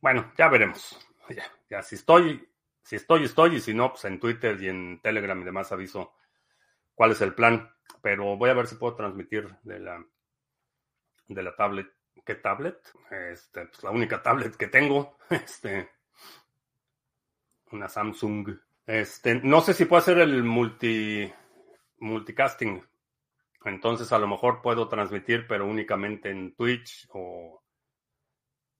Bueno, ya veremos. Ya, ya, si estoy, si estoy, estoy. Y si no, pues en Twitter y en Telegram y demás aviso cuál es el plan. Pero voy a ver si puedo transmitir de la, de la tablet. ¿Qué tablet? Este, pues la única tablet que tengo. Este. Una Samsung. Este, no sé si puedo hacer el multi multicasting. Entonces a lo mejor puedo transmitir, pero únicamente en Twitch o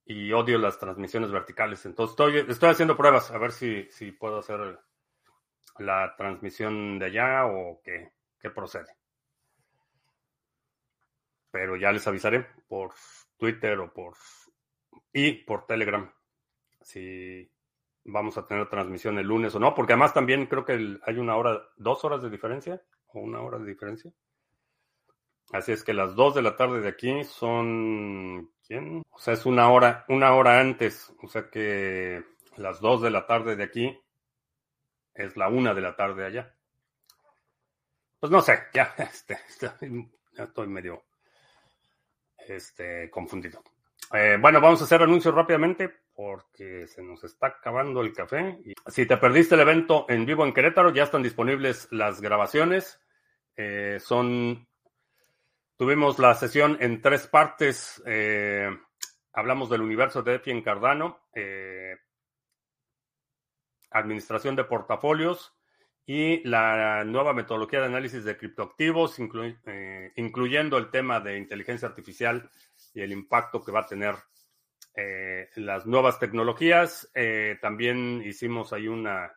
y odio las transmisiones verticales. Entonces estoy, estoy haciendo pruebas a ver si, si puedo hacer la transmisión de allá o qué, qué procede. Pero ya les avisaré por Twitter o por y por Telegram si vamos a tener transmisión el lunes o no, porque además también creo que hay una hora, dos horas de diferencia o una hora de diferencia. Así es que las dos de la tarde de aquí son ¿quién? O sea, es una hora, una hora antes. O sea que las dos de la tarde de aquí es la una de la tarde allá. Pues no sé, ya, este, ya estoy medio este, confundido. Eh, bueno, vamos a hacer anuncios rápidamente porque se nos está acabando el café. Si te perdiste el evento en vivo en Querétaro, ya están disponibles las grabaciones. Eh, son, tuvimos la sesión en tres partes. Eh, hablamos del universo de Efi en Cardano, administración de portafolios y la nueva metodología de análisis de criptoactivos, eh, incluyendo el tema de inteligencia artificial y el impacto que va a tener eh, las nuevas tecnologías. Eh, también hicimos ahí una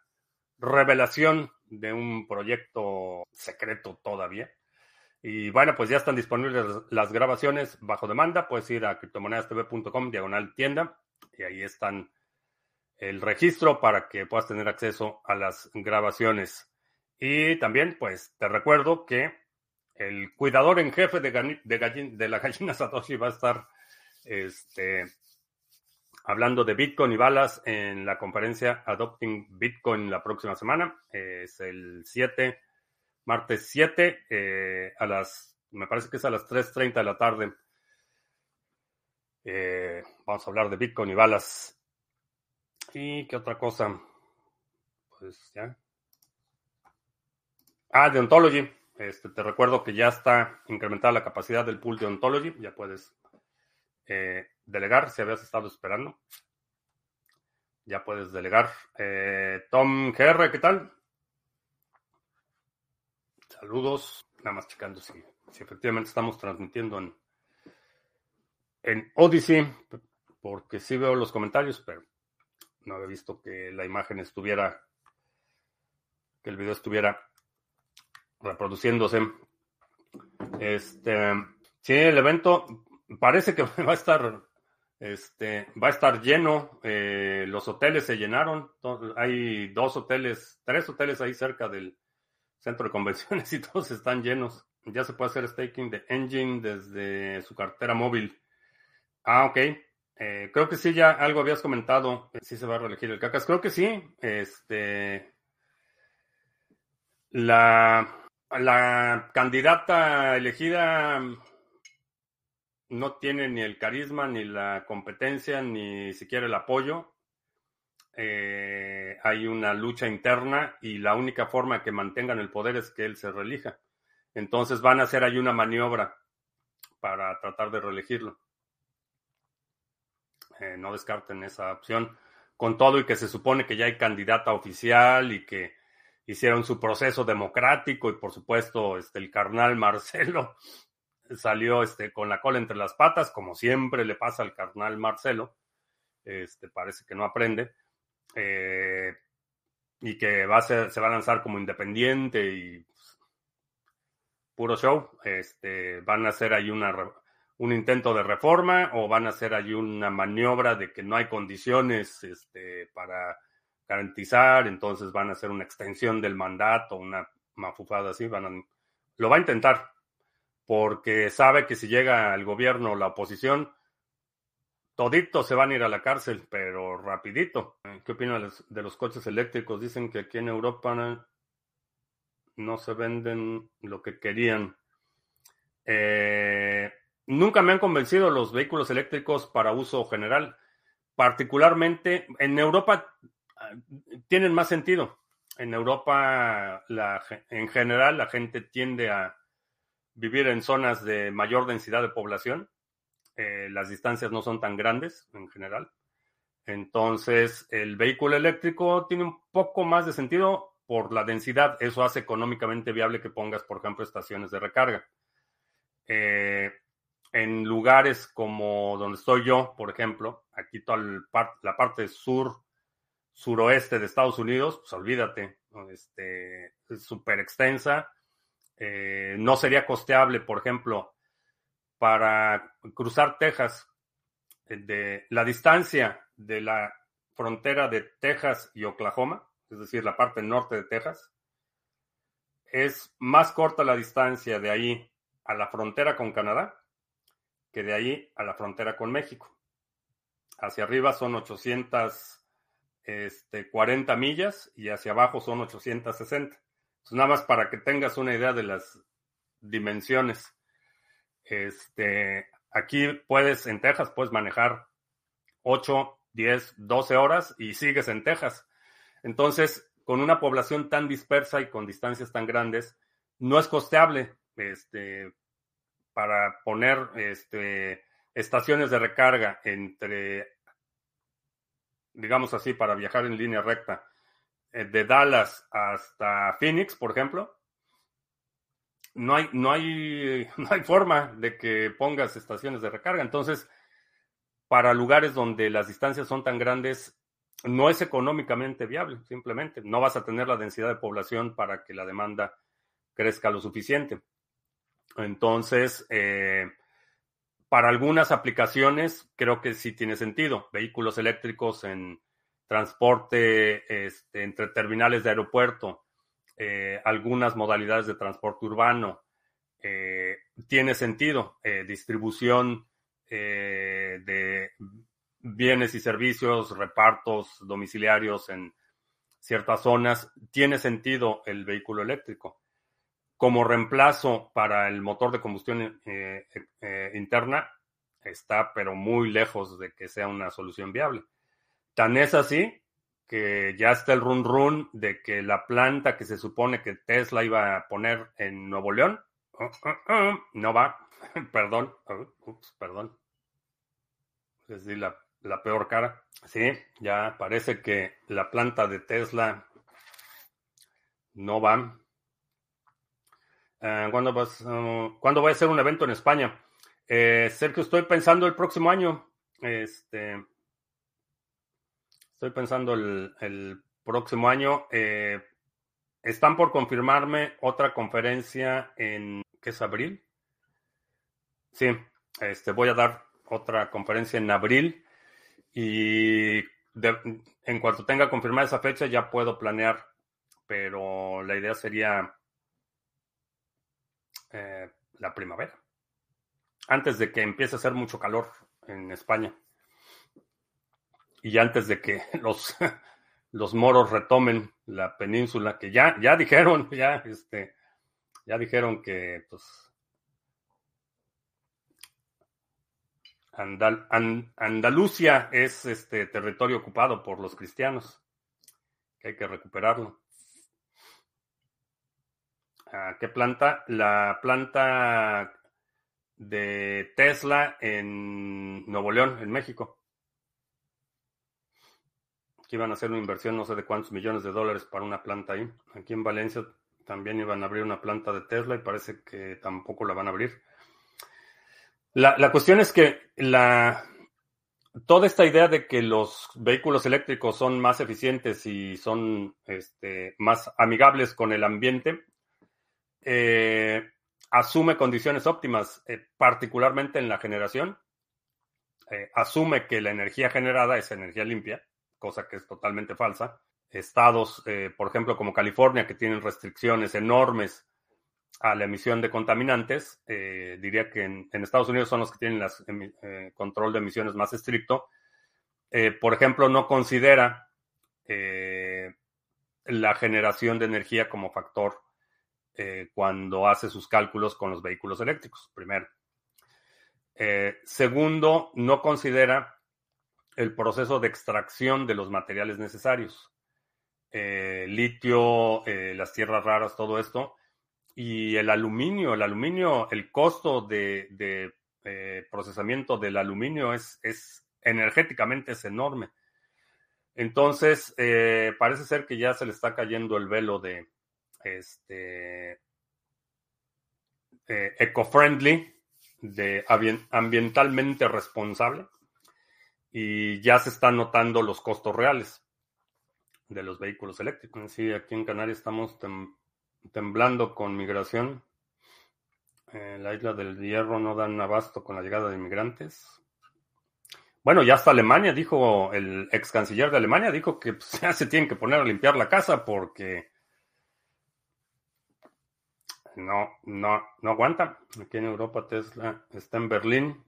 revelación de un proyecto secreto todavía. Y bueno, pues ya están disponibles las grabaciones bajo demanda. Puedes ir a criptomonedastv.com, diagonal tienda, y ahí están el registro para que puedas tener acceso a las grabaciones. Y también, pues, te recuerdo que el cuidador en jefe de, de, la gallina Satoshi va a estar este, hablando de Bitcoin y balas en la conferencia Adopting Bitcoin la próxima semana. Es el 7, martes 7, eh, a las, me parece que es a las 3.30 de la tarde. Eh, vamos a hablar de Bitcoin y balas ¿Y qué otra cosa? Pues ya. Ah, de Ontology. Este, te recuerdo que ya está incrementada la capacidad del pool de Ontology. Ya puedes eh, delegar si habías estado esperando. Ya puedes delegar. Eh, Tom GR, ¿qué tal? Saludos. Nada más checando si, si efectivamente estamos transmitiendo en, en Odyssey, porque sí veo los comentarios, pero no había visto que la imagen estuviera, que el video estuviera reproduciéndose. Este, sí, el evento parece que va a estar, este, va a estar lleno. Eh, los hoteles se llenaron. Hay dos hoteles, tres hoteles ahí cerca del centro de convenciones y todos están llenos. Ya se puede hacer staking de Engine desde su cartera móvil. Ah, ok. Eh, creo que sí, ya algo habías comentado. Eh, sí se va a reelegir el CACAS. Creo que sí. Este. La, la candidata elegida no tiene ni el carisma, ni la competencia, ni siquiera el apoyo. Eh, hay una lucha interna y la única forma que mantengan el poder es que él se reelija. Entonces van a hacer ahí una maniobra para tratar de reelegirlo. Eh, no descarten esa opción. Con todo y que se supone que ya hay candidata oficial y que hicieron su proceso democrático y por supuesto este, el carnal Marcelo salió este, con la cola entre las patas, como siempre le pasa al carnal Marcelo. Este, parece que no aprende. Eh, y que va a se va a lanzar como independiente y pues, puro show. Este, van a hacer ahí una, un intento de reforma o van a hacer allí una maniobra de que no hay condiciones este, para garantizar, entonces van a hacer una extensión del mandato, una mafufada así, van a, lo va a intentar, porque sabe que si llega al gobierno la oposición, toditos se van a ir a la cárcel, pero rapidito. ¿Qué opinan de los coches eléctricos? Dicen que aquí en Europa no se venden lo que querían. Eh, nunca me han convencido los vehículos eléctricos para uso general. Particularmente en Europa ah, tienen más sentido. En Europa, en general, la gente tiende a vivir en zonas de mayor densidad de población. Eh, las distancias no son tan grandes en general. Entonces, el vehículo eléctrico tiene un poco más de sentido por la densidad. Eso hace económicamente viable que pongas, por ejemplo, estaciones de recarga. Eh, en lugares como donde estoy yo, por ejemplo, aquí toda la parte sur, suroeste de Estados Unidos, pues olvídate, este, es súper extensa. Eh, no sería costeable, por ejemplo, para cruzar Texas, eh, de la distancia de la frontera de Texas y Oklahoma, es decir, la parte norte de Texas, es más corta la distancia de ahí a la frontera con Canadá que de ahí a la frontera con México. Hacia arriba son 840 este, millas y hacia abajo son 860. Entonces, nada más para que tengas una idea de las dimensiones. Este, aquí puedes, en Texas, puedes manejar 8, 10, 12 horas y sigues en Texas. Entonces, con una población tan dispersa y con distancias tan grandes, no es costeable este, para poner este, estaciones de recarga entre, digamos así, para viajar en línea recta, eh, de Dallas hasta Phoenix, por ejemplo, no hay, no hay, no hay forma de que pongas estaciones de recarga. Entonces, para lugares donde las distancias son tan grandes, no es económicamente viable, simplemente. No vas a tener la densidad de población para que la demanda crezca lo suficiente. Entonces, eh, para algunas aplicaciones creo que sí tiene sentido. Vehículos eléctricos en transporte este, entre terminales de aeropuerto, eh, algunas modalidades de transporte urbano, eh, tiene sentido. distribución de bienes y servicios, repartos domiciliarios en ciertas zonas, tiene sentido el vehículo eléctrico como reemplazo para el motor de combustión eh, eh, interna está, pero muy lejos de que sea una solución viable. Tan es así que ya está el run run de que la planta que se supone que Tesla iba a poner en Nuevo León uh, uh, uh, no va. perdón, perdón. Les di la, la peor cara. Sí, ya parece que la planta de Tesla no va. Eh, ¿cuándo, vas, uh, ¿Cuándo voy a hacer un evento en España? Eh, Sergio, estoy pensando el próximo año. Este, estoy pensando el, próximo año. Eh, están por confirmarme otra conferencia en, ¿qué es abril? Sí, este, voy a dar otra conferencia en abril y en cuanto tenga confirmada esa fecha ya puedo planear, pero la idea sería eh, la primavera, antes de que empiece a hacer mucho calor en España y antes de que los, los moros retomen la península, que ya, ya dijeron, ya, este, ya dijeron que pues Andalucía es este territorio ocupado por los cristianos, que hay que recuperarlo. ¿Qué planta? La planta de Tesla en Nuevo León, en México. que iban a hacer una inversión no sé de cuántos millones de dólares para una planta ahí. Aquí en Valencia también iban a abrir una planta de Tesla y parece que tampoco la van a abrir. La, la cuestión es que la, toda esta idea de que los vehículos eléctricos son más eficientes y son este, más amigables con el ambiente, eh, asume condiciones óptimas, eh, particularmente en la generación. Eh, asume que la energía generada es energía limpia, cosa que es totalmente falsa. Estados, por ejemplo, como California, que tienen restricciones enormes a la emisión de contaminantes, diría que en, Estados Unidos son los que tienen el control de emisiones más estricto. por ejemplo, no considera la generación de energía como factor eh, cuando hace sus cálculos con los vehículos eléctricos, primero. Eh, segundo, no considera el proceso de extracción de los materiales necesarios. Eh, litio, las tierras raras, todo esto. Y el aluminio, el aluminio, el costo de, procesamiento del aluminio es energéticamente es enorme. Entonces, parece ser que ya se le está cayendo el velo de, este, eh, eco-friendly, ambientalmente responsable, y ya se están notando los costos reales de los vehículos eléctricos. Sí, aquí en Canarias estamos temblando con migración. Eh, la isla del Hierro no dan abasto con la llegada de inmigrantes. Bueno, ya hasta Alemania dijo, el ex canciller de Alemania dijo que pues, ya se tienen que poner a limpiar la casa porque no, no, no aguanta. Aquí en Europa Tesla está en Berlín,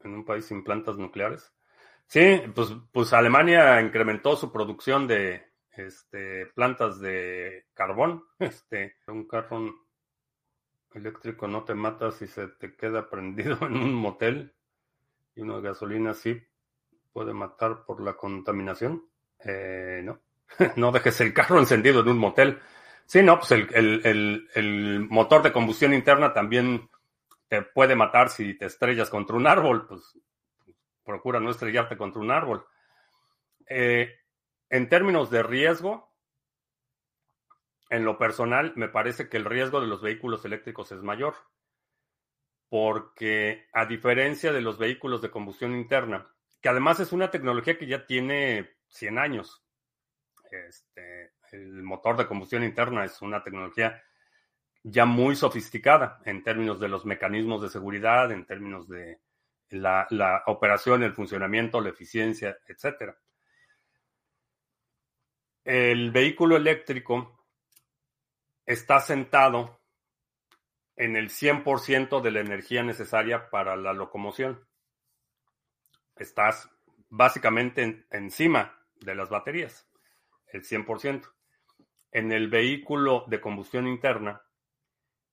en un país sin plantas nucleares. Sí, pues, pues Alemania incrementó su producción de este, plantas de carbón. Este, un carro eléctrico no te mata si se te queda prendido en un motel y uno de gasolina sí puede matar por la contaminación. Eh, no, no dejes el carro encendido en un motel. Sí, no, pues el, motor de combustión interna también te puede matar si te estrellas contra un árbol, pues procura no estrellarte contra un árbol. Eh, en términos de riesgo, en lo personal, me parece que el riesgo de los vehículos eléctricos es mayor, porque a diferencia de los vehículos de combustión interna, que además es una tecnología que ya tiene 100 años, este, el motor de combustión interna es una tecnología ya muy sofisticada en términos de los mecanismos de seguridad, en términos de la, operación, el funcionamiento, la eficiencia, etc. El vehículo eléctrico está sentado en el 100% de la energía necesaria para la locomoción. Estás básicamente encima de las baterías, el 100% en el vehículo de combustión interna,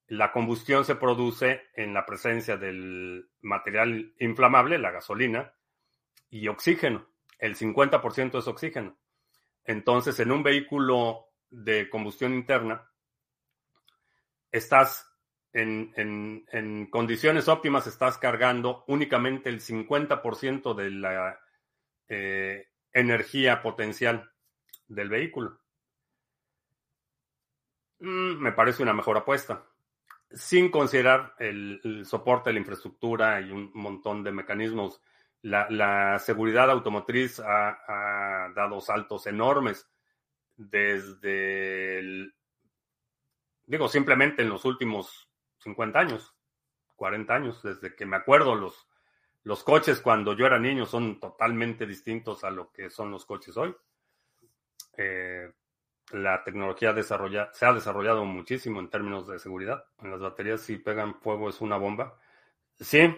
la combustión se produce en la presencia del material inflamable, la gasolina, y oxígeno. El 50% es oxígeno. Entonces, en un vehículo de combustión interna, estás en, condiciones óptimas, estás cargando únicamente el 50% de la eh, energía potencial del vehículo. Mm, me parece una mejor apuesta. Sin considerar el, soporte de la infraestructura y un montón de mecanismos. La, seguridad automotriz ha, dado saltos enormes desde el, digo, simplemente en los últimos 50 años, 40 años, desde que me acuerdo, los, los coches cuando yo era niño son totalmente distintos a lo que son los coches hoy. Eh, la tecnología se ha desarrollado muchísimo en términos de seguridad. En las baterías, si pegan fuego, es una bomba. Sí.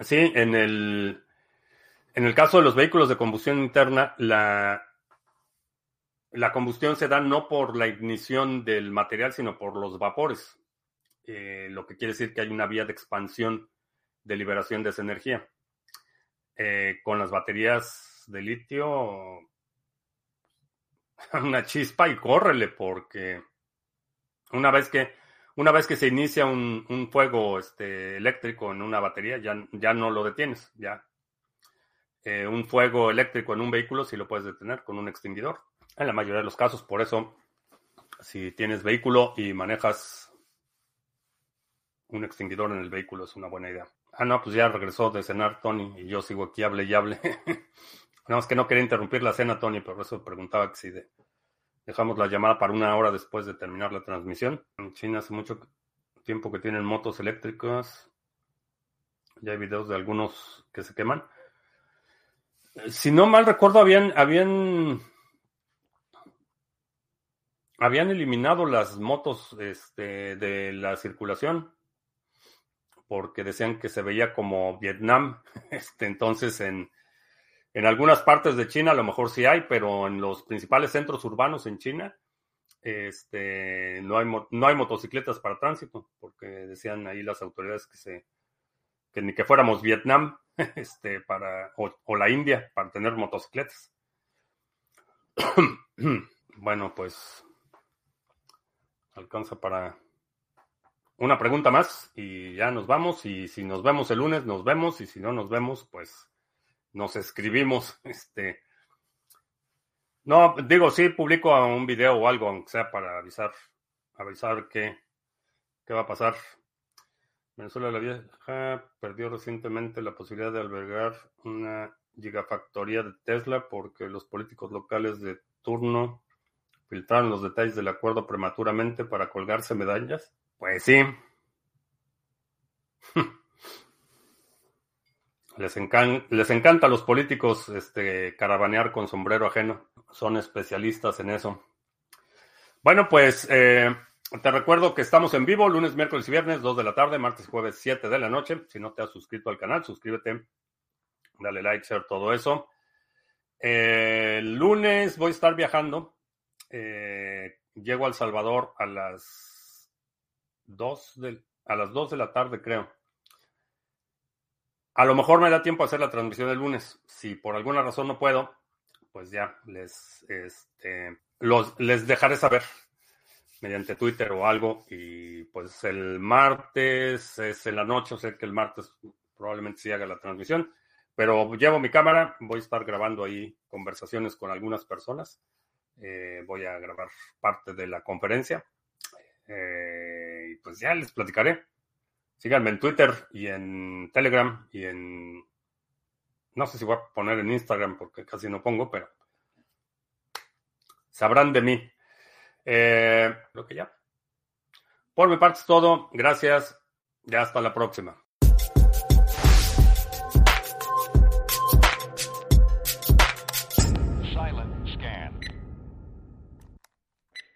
Sí, en el, en el caso de los vehículos de combustión interna, la, la combustión se da no por la ignición del material, sino por los vapores. Eh, lo que quiere decir que hay una vía de expansión de liberación de esa energía. Eh, con las baterías de litio una chispa y córrele, porque una vez que, una vez que se inicia un, fuego este, eléctrico en una batería, ya, ya no lo detienes, ya. eh, un fuego eléctrico en un vehículo sí lo puedes detener con un extinguidor. En la mayoría de los casos, por eso, si tienes vehículo y manejas un extinguidor en el vehículo es una buena idea. Ah, no, pues ya regresó de cenar Tony y yo sigo aquí, hable y hable. Nada más que no quería interrumpir la cena, Tony, por eso preguntaba que si dejamos la llamada para una hora después de terminar la transmisión. En China hace mucho tiempo que tienen motos eléctricas. Ya hay videos de algunos que se queman. Si no mal recuerdo, habían, habían, habían eliminado las motos este, de la circulación porque decían que se veía como Vietnam. Este, entonces, en, en algunas partes de China a lo mejor sí hay, pero en los principales centros urbanos en China este, no, hay, no hay motocicletas para tránsito, porque decían ahí las autoridades que, se, ni que fuéramos Vietnam este, o, la India para tener motocicletas. bueno, pues alcanza para una pregunta más y ya nos vamos. Y si nos vemos el lunes, nos vemos. Y si no nos vemos, pues nos escribimos. Este. No, digo, sí, publico un video o algo, aunque sea para avisar, avisar qué, qué va a pasar. Venezuela la Vieja perdió recientemente la posibilidad de albergar una gigafactoría de Tesla porque los políticos locales de turno filtraron los detalles del acuerdo prematuramente para colgarse medallas. Pues sí. Les, les encanta a los políticos este, caravanear con sombrero ajeno. Son especialistas en eso. Bueno, pues eh, te recuerdo que estamos en vivo lunes, miércoles y viernes, 2 de la tarde, martes y jueves, 7 de la noche. Si no te has suscrito al canal, suscríbete, dale like, share, todo eso. Eh, el lunes voy a estar viajando. Eh, llego al Salvador a las 2 de, a las 2 de la tarde, creo. A lo mejor me da tiempo a hacer la transmisión el lunes. Si por alguna razón no puedo, pues ya les, este, les dejaré saber mediante Twitter o algo. Y pues el martes es en la noche, o sea que el martes probablemente sí haga la transmisión. Pero llevo mi cámara, voy a estar grabando ahí conversaciones con algunas personas. Eh, voy a grabar parte de la conferencia. Eh, y pues ya les platicaré. Síganme en Twitter y en Telegram y en... No sé si voy a poner en Instagram porque casi no pongo, pero sabrán de mí. Eh, creo que ya. Por mi parte es todo. Gracias. Ya hasta la próxima.